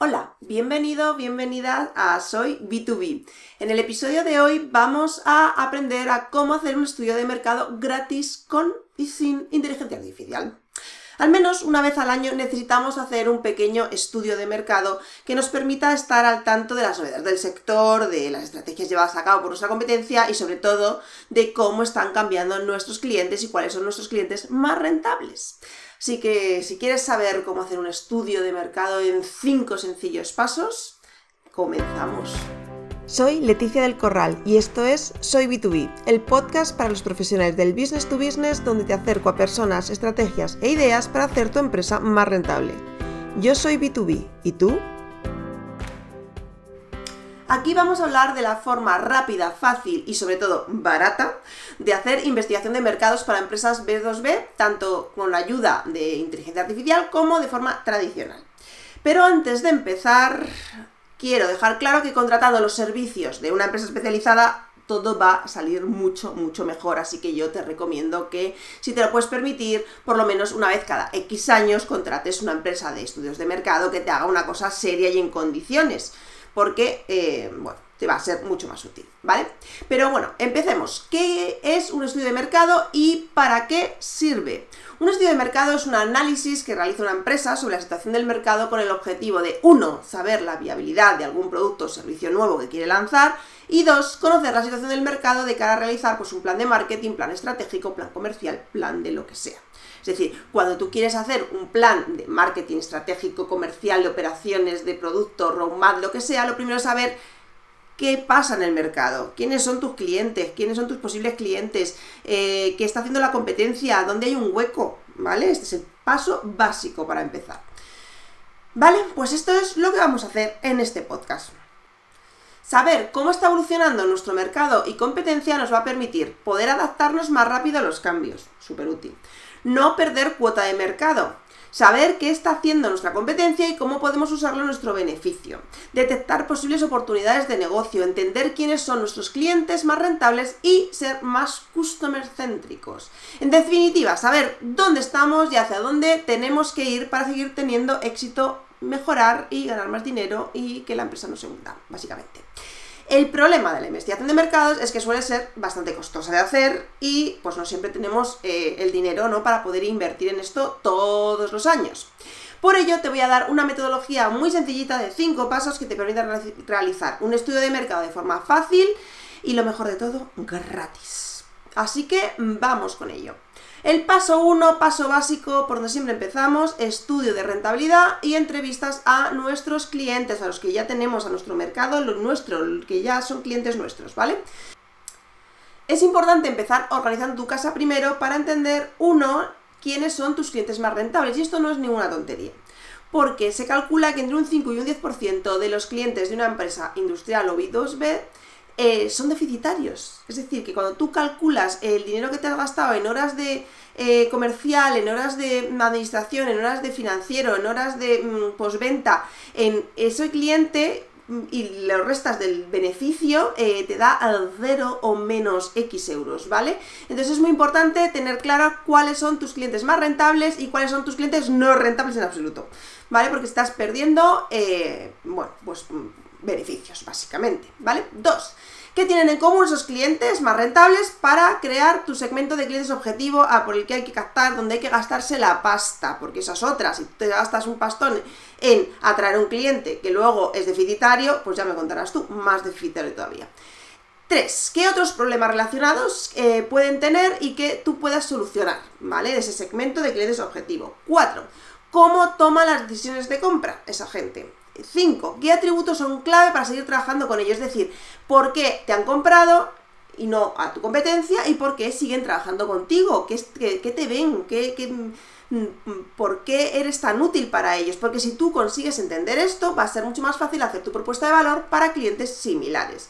Hola, bienvenido, bienvenida a Soy B2B. En el episodio de hoy vamos a aprender a cómo hacer un estudio de mercado gratis con y sin inteligencia artificial. Al menos una vez al año necesitamos hacer un pequeño estudio de mercado que nos permita estar al tanto de las novedades del sector, de las estrategias llevadas a cabo por nuestra competencia y sobre todo de cómo están cambiando nuestros clientes y cuáles son nuestros clientes más rentables. Así que si quieres saber cómo hacer un estudio de mercado en 5 sencillos pasos, comenzamos. Soy Leticia del Corral y esto es Soy B2B, el podcast para los profesionales del business to business donde te acerco a personas, estrategias e ideas para hacer tu empresa más rentable. Yo soy B2B, ¿y tú? Aquí vamos a hablar de la forma rápida, fácil y sobre todo barata de hacer investigación de mercados para empresas B2B, tanto con la ayuda de inteligencia artificial como de forma tradicional. Pero antes de empezar, quiero dejar claro que contratando los servicios de una empresa especializada todo va a salir mucho, mucho mejor. Así que yo te recomiendo que, si te lo puedes permitir, por lo menos una vez cada X años contrates una empresa de estudios de mercado que te haga una cosa seria y en condiciones. Porque, eh, bueno, te va a ser mucho más útil, ¿vale? Pero bueno, empecemos. ¿Qué es un estudio de mercado y para qué sirve? Un estudio de mercado es un análisis que realiza una empresa sobre la situación del mercado con el objetivo de, uno, saber la viabilidad de algún producto o servicio nuevo que quiere lanzar y dos, conocer la situación del mercado de cara a realizar pues, un plan de marketing, plan estratégico, plan comercial, plan de lo que sea. Es decir, cuando tú quieres hacer un plan de marketing estratégico, comercial, de operaciones, de producto, roadmap, lo que sea, lo primero es saber qué pasa en el mercado, quiénes son tus clientes, quiénes son tus posibles clientes, eh, qué está haciendo la competencia, dónde hay un hueco, ¿vale? Este es el paso básico para empezar. Vale, pues esto es lo que vamos a hacer en este podcast. Saber cómo está evolucionando nuestro mercado y competencia nos va a permitir poder adaptarnos más rápido a los cambios, súper útil. No perder cuota de mercado, saber qué está haciendo nuestra competencia y cómo podemos usarlo en nuestro beneficio, detectar posibles oportunidades de negocio, entender quiénes son nuestros clientes más rentables y ser más customer céntricos. En definitiva, saber dónde estamos y hacia dónde tenemos que ir para seguir teniendo éxito, mejorar y ganar más dinero y que la empresa no se hunda, básicamente. El problema de la investigación de mercados es que suele ser bastante costosa de hacer y pues no siempre tenemos eh, el dinero ¿no? para poder invertir en esto todos los años. Por ello te voy a dar una metodología muy sencillita de 5 pasos que te permiten realizar un estudio de mercado de forma fácil y lo mejor de todo, gratis. Así que vamos con ello. El paso 1, paso básico, por donde siempre empezamos, estudio de rentabilidad y entrevistas a nuestros clientes, a los que ya tenemos a nuestro mercado, los nuestros, que ya son clientes nuestros, ¿vale? Es importante empezar organizando tu casa primero para entender, uno, quiénes son tus clientes más rentables, y esto no es ninguna tontería porque se calcula que entre un 5 y un 10% de los clientes de una empresa industrial o B2B eh, son deficitarios. Es decir, que cuando tú calculas el dinero que te has gastado en horas de eh, comercial, en horas de administración, en horas de financiero, en horas de mm, posventa, en ese cliente mm, y lo restas del beneficio, eh, te da al cero o menos X euros, ¿vale? Entonces es muy importante tener claro cuáles son tus clientes más rentables y cuáles son tus clientes no rentables en absoluto, ¿vale? Porque estás perdiendo, bueno, pues mm, beneficios, básicamente, ¿vale? Dos, ¿qué tienen en común esos clientes más rentables para crear tu segmento de clientes objetivo a por el que hay que captar, donde hay que gastarse la pasta? Porque esas otras, si te gastas un pastón en atraer un cliente que luego es deficitario, pues ya me contarás tú, más deficitario todavía. Tres, ¿qué otros problemas relacionados eh, pueden tener y que tú puedas solucionar, ¿vale? De ese segmento de clientes objetivo. Cuatro, ¿cómo toma las decisiones de compra esa gente? 5. ¿Qué atributos son clave para seguir trabajando con ellos? Es decir, ¿por qué te han comprado y no a tu competencia? ¿Y por qué siguen trabajando contigo? ¿Qué, te ven? ¿Qué, mm, por qué eres tan útil para ellos? Porque si tú consigues entender esto, va a ser mucho más fácil hacer tu propuesta de valor para clientes similares.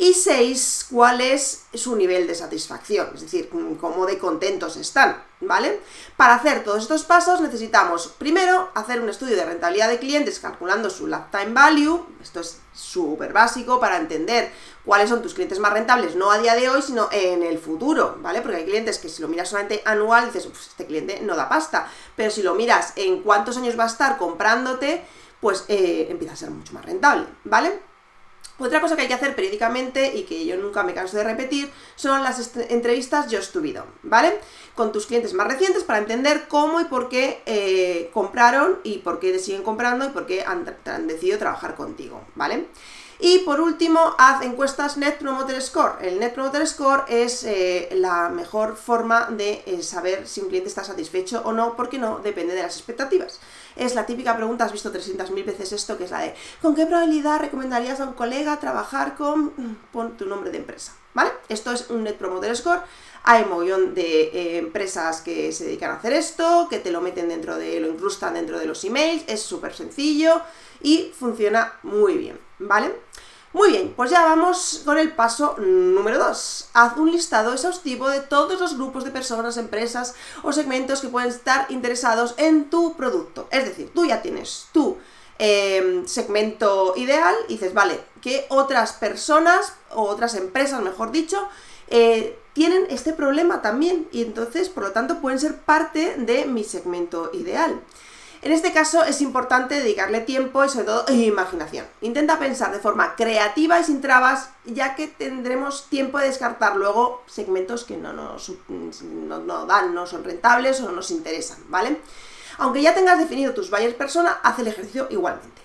Y 6, cuál es su nivel de satisfacción, es decir, cómo de contentos están, ¿vale? Para hacer todos estos pasos necesitamos primero hacer un estudio de rentabilidad de clientes calculando su lifetime value, esto es súper básico para entender cuáles son tus clientes más rentables, no a día de hoy, sino en el futuro, ¿vale? Porque hay clientes que si lo miras solamente anual dices, este cliente no da pasta, pero si lo miras en cuántos años va a estar comprándote, pues eh, empieza a ser mucho más rentable, ¿vale? Otra cosa que hay que hacer periódicamente y que yo nunca me canso de repetir son las entrevistas Just to ¿vale? Con tus clientes más recientes para entender cómo y por qué eh, compraron y por qué siguen comprando y por qué han, decidido trabajar contigo, ¿vale? Y por último, haz encuestas Net Promoter Score. El Net Promoter Score es eh, la mejor forma de eh, saber si un cliente está satisfecho o no, porque no depende de las expectativas. Es la típica pregunta, has visto 300.000 veces esto, que es la de ¿con qué probabilidad recomendarías a un colega trabajar con... pon tu nombre de empresa, ¿vale? Esto es un Net Promoter Score. Hay un de eh, empresas que se dedican a hacer esto, que te lo meten dentro de, lo incrustan dentro de los emails, es súper sencillo y funciona muy bien, ¿vale? Muy bien, pues ya vamos con el paso número 2. Haz un listado exhaustivo de todos los grupos de personas, empresas o segmentos que pueden estar interesados en tu producto. Es decir, tú ya tienes tu em, segmento ideal y dices, vale, ¿qué otras personas o otras empresas, mejor dicho, eh, tienen este problema también? Y entonces, por lo tanto, pueden ser parte de mi segmento ideal. En este caso es importante dedicarle tiempo y sobre todo imaginación. Intenta pensar de forma creativa y sin trabas, ya que tendremos tiempo de descartar luego segmentos que no nos no, dan, no son rentables o no nos interesan, ¿vale? Aunque ya tengas definido tus buyers persona, haz el ejercicio igualmente.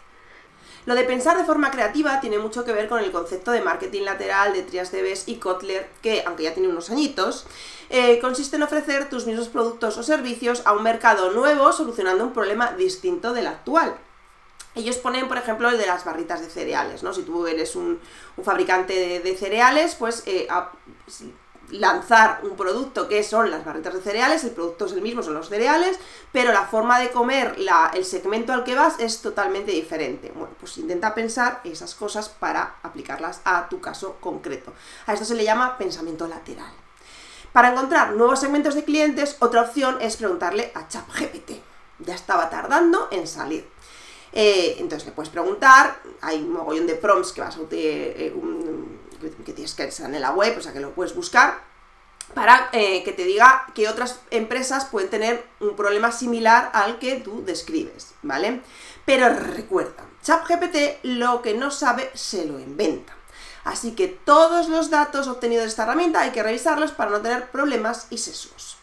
Lo de pensar de forma creativa tiene mucho que ver con el concepto de marketing lateral de Trias Debes y Kotler, que, aunque ya tiene unos añitos, eh, consiste en ofrecer tus mismos productos o servicios a un mercado nuevo solucionando un problema distinto del actual. Ellos ponen, por ejemplo, el de las barritas de cereales, ¿no? Si tú eres un, fabricante de, cereales, pues eh, lanzar un producto que son las barritas de cereales, el producto es el mismo, son los cereales, pero la forma de comer, el segmento al que vas es totalmente diferente. Bueno, pues intenta pensar esas cosas para aplicarlas a tu caso concreto. A esto se le llama pensamiento lateral. Para encontrar nuevos segmentos de clientes, otra opción es preguntarle a ChatGPT. Ya estaba tardando en salir. Eh, entonces le puedes preguntar, hay un mogollón de prompts que vas a utilizar, eh, que tienes que estar en la web, o sea que lo puedes buscar, para eh, que te diga que otras empresas pueden tener un problema similar al que tú describes, ¿vale? Pero recuerda, ChatGPT lo que no sabe se lo inventa. Así que todos los datos obtenidos de esta herramienta hay que revisarlos para no tener problemas y sesgos.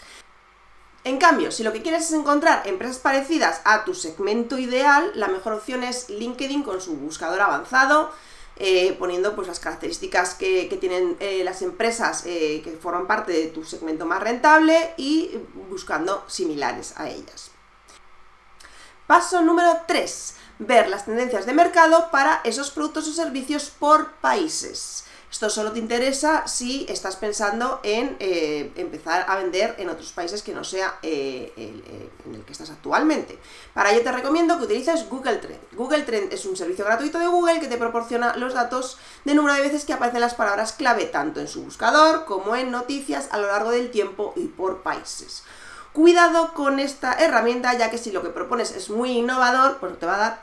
En cambio, si lo que quieres es encontrar empresas parecidas a tu segmento ideal, la mejor opción es LinkedIn con su buscador avanzado, eh, poniendo pues, las características que, tienen eh, las empresas eh, que forman parte de tu segmento más rentable y buscando similares a ellas. Paso número 3. Ver las tendencias de mercado para esos productos o servicios por países. Esto solo te interesa si estás pensando en eh, empezar a vender en otros países que no sea eh, eh, en el que estás actualmente. Para ello te recomiendo que utilices Google Trend. Google Trend es un servicio gratuito de Google que te proporciona los datos de número de veces que aparecen las palabras clave tanto en su buscador como en noticias a lo largo del tiempo y por países. Cuidado con esta herramienta ya que si lo que propones es muy innovador, pues te va a dar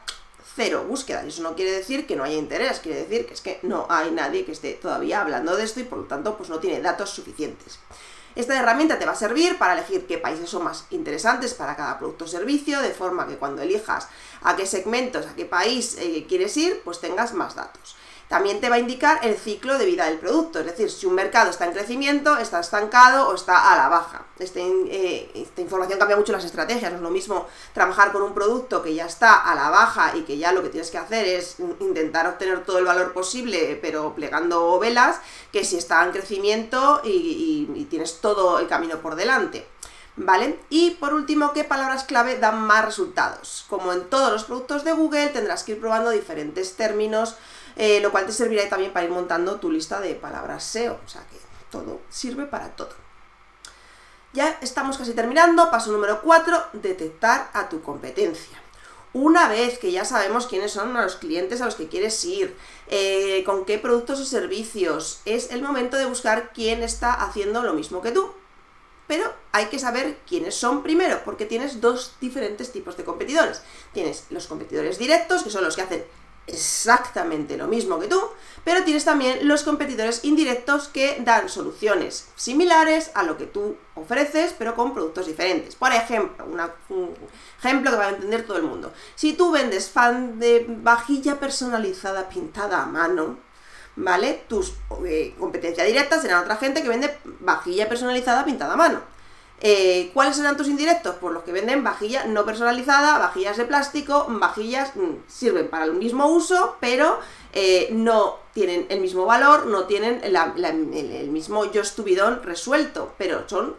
cero búsquedas. Eso no quiere decir que no haya interés, quiere decir que es que no hay nadie que esté todavía hablando de esto y por lo tanto pues no tiene datos suficientes. Esta herramienta te va a servir para elegir qué países son más interesantes para cada producto o servicio, de forma que cuando elijas a qué segmentos, a qué país eh, quieres ir, pues tengas más datos. También te va a indicar el ciclo de vida del producto, es decir, si un mercado está en crecimiento, está estancado o está a la baja. Este, eh, esta información cambia mucho las estrategias, no es lo mismo trabajar con un producto que ya está a la baja y que ya lo que tienes que hacer es intentar obtener todo el valor posible, pero plegando velas, que si está en crecimiento y tienes todo el camino por delante. ¿Vale? Y por último, ¿qué palabras clave dan más resultados? Como en todos los productos de Google, tendrás que ir probando diferentes términos eh, lo cual te servirá también para ir montando tu lista de palabras SEO, o sea que todo sirve para todo. Ya estamos casi terminando, paso número 4, detectar a tu competencia. Una vez que ya sabemos quiénes son los clientes a los que quieres ir, eh, con qué productos o servicios, es el momento de buscar quién está haciendo lo mismo que tú. Pero hay que saber quiénes son primero, porque tienes dos diferentes tipos de competidores. Tienes los competidores directos, que son los que hacen exactamente lo mismo que tú, pero tienes también los competidores indirectos que dan soluciones similares a lo que tú ofreces, pero con productos diferentes. Por ejemplo, un ejemplo que va a entender todo el mundo. Si tú vendes fan de vajilla personalizada pintada a mano, ¿vale? Tus eh, competencia directa serán otra gente que vende vajilla personalizada pintada a mano. Eh, ¿Cuáles serán tus indirectos? Pues los que venden vajilla no personalizada, vajillas de plástico, vajillas mm, sirven para el mismo uso, pero eh, no tienen el mismo valor, no tienen el, mismo yo estubidón resuelto, pero son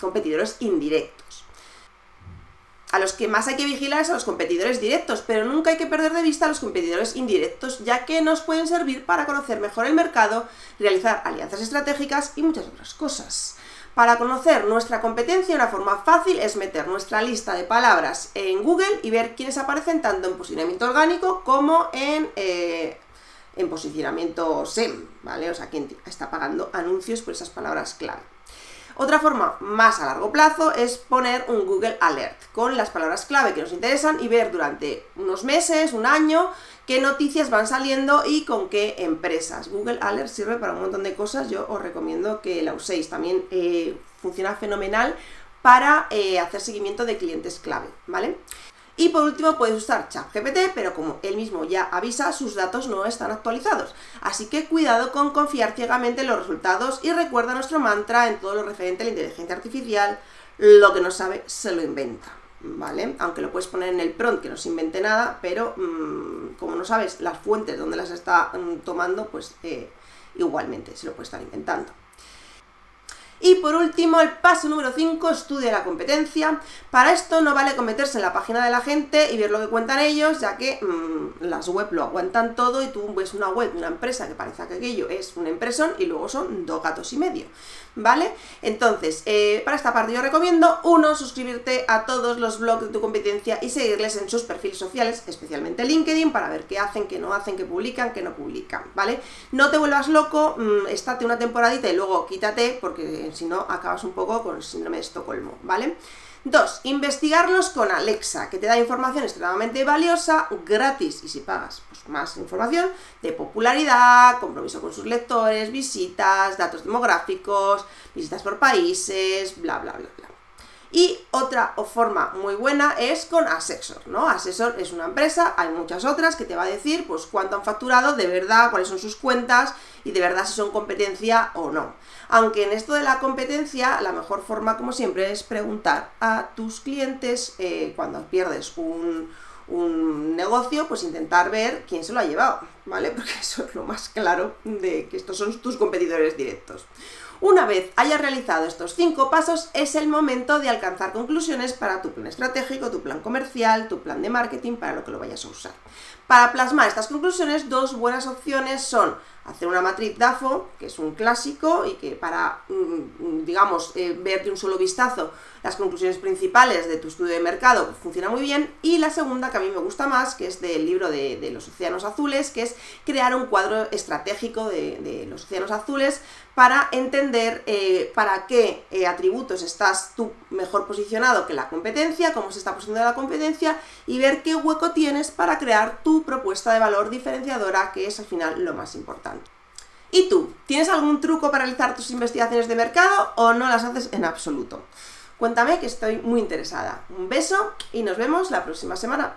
competidores indirectos. A los que más hay que vigilar es a los competidores directos, pero nunca hay que perder de vista a los competidores indirectos, ya que nos pueden servir para conocer mejor el mercado, realizar alianzas estratégicas y muchas otras cosas. Para conocer nuestra competencia, una forma fácil es meter nuestra lista de palabras en Google y ver quiénes aparecen tanto en posicionamiento orgánico como en, eh, en posicionamiento SEM, ¿vale? O sea, quién está pagando anuncios por esas palabras clave. Otra forma más a largo plazo es poner un Google Alert con las palabras clave que nos interesan y ver durante unos meses, un año, qué noticias van saliendo y con qué empresas. Google Alert sirve para un montón de cosas, yo os recomiendo que la uséis. También eh, funciona fenomenal para eh, hacer seguimiento de clientes clave, ¿vale? Y por último puedes usar ChatGPT, pero como él mismo ya avisa, sus datos no están actualizados. Así que cuidado con confiar ciegamente en los resultados y recuerda nuestro mantra en todo lo referente a la inteligencia artificial, lo que no sabe se lo inventa. ¿Vale? Aunque lo puedes poner en el prompt que no se invente nada, pero mm, como no sabes las fuentes donde las está mm, tomando, pues eh, igualmente se lo puede estar inventando. Y por último, el paso número 5, estudia la competencia. Para esto no vale meterse en la página de la gente y ver lo que cuentan ellos, ya que mm, las web lo aguantan todo y tú ves una web de una empresa que parece que aquello es una impresión y luego son dos gatos y medio. ¿Vale? Entonces, eh, para esta parte yo recomiendo, uno, suscribirte a todos los blogs de tu competencia y seguirles en sus perfiles sociales, especialmente LinkedIn, para ver qué hacen, qué no hacen, qué publican, qué no publican, ¿vale? No te vuelvas loco, mm, estate una temporadita y luego quítate, porque si no acabas un poco con el síndrome de Estocolmo, ¿vale? Dos, investigarlos con Alexa, que te da información extremadamente valiosa, gratis, y si pagas, pues más información, de popularidad, compromiso con sus lectores, visitas, datos demográficos, visitas por países, bla, bla, bla, bla. Y otra forma muy buena es con Asesor, ¿no? Asesor es una empresa, hay muchas otras que te va a decir pues cuánto han facturado, de verdad, cuáles son sus cuentas y de verdad si son competencia o no. Aunque en esto de la competencia, la mejor forma, como siempre, es preguntar a tus clientes eh, cuando pierdes un, un negocio, pues intentar ver quién se lo ha llevado, ¿vale? Porque eso es lo más claro de que estos son tus competidores directos. Una vez hayas realizado estos cinco pasos, es el momento de alcanzar conclusiones para tu plan estratégico, tu plan comercial, tu plan de marketing, para lo que lo vayas a usar. Para plasmar estas conclusiones, dos buenas opciones son hacer una matriz DAFO, que es un clásico y que para, mm, digamos, eh, ver de un solo vistazo las conclusiones principales de tu estudio de mercado funciona muy bien. Y la segunda, que a mí me gusta más, que es del libro de, los océanos azules, que es crear un cuadro estratégico de, los océanos azules para entender eh, para qué eh, atributos estás tú mejor posicionado que la competencia, cómo se está posicionando la competencia y ver qué hueco tienes para crear tu propuesta de valor diferenciadora, que es al final lo más importante. ¿Y tú? ¿Tienes algún truco para realizar tus investigaciones de mercado o no las haces en absoluto? Cuéntame que estoy muy interesada. Un beso y nos vemos la próxima semana.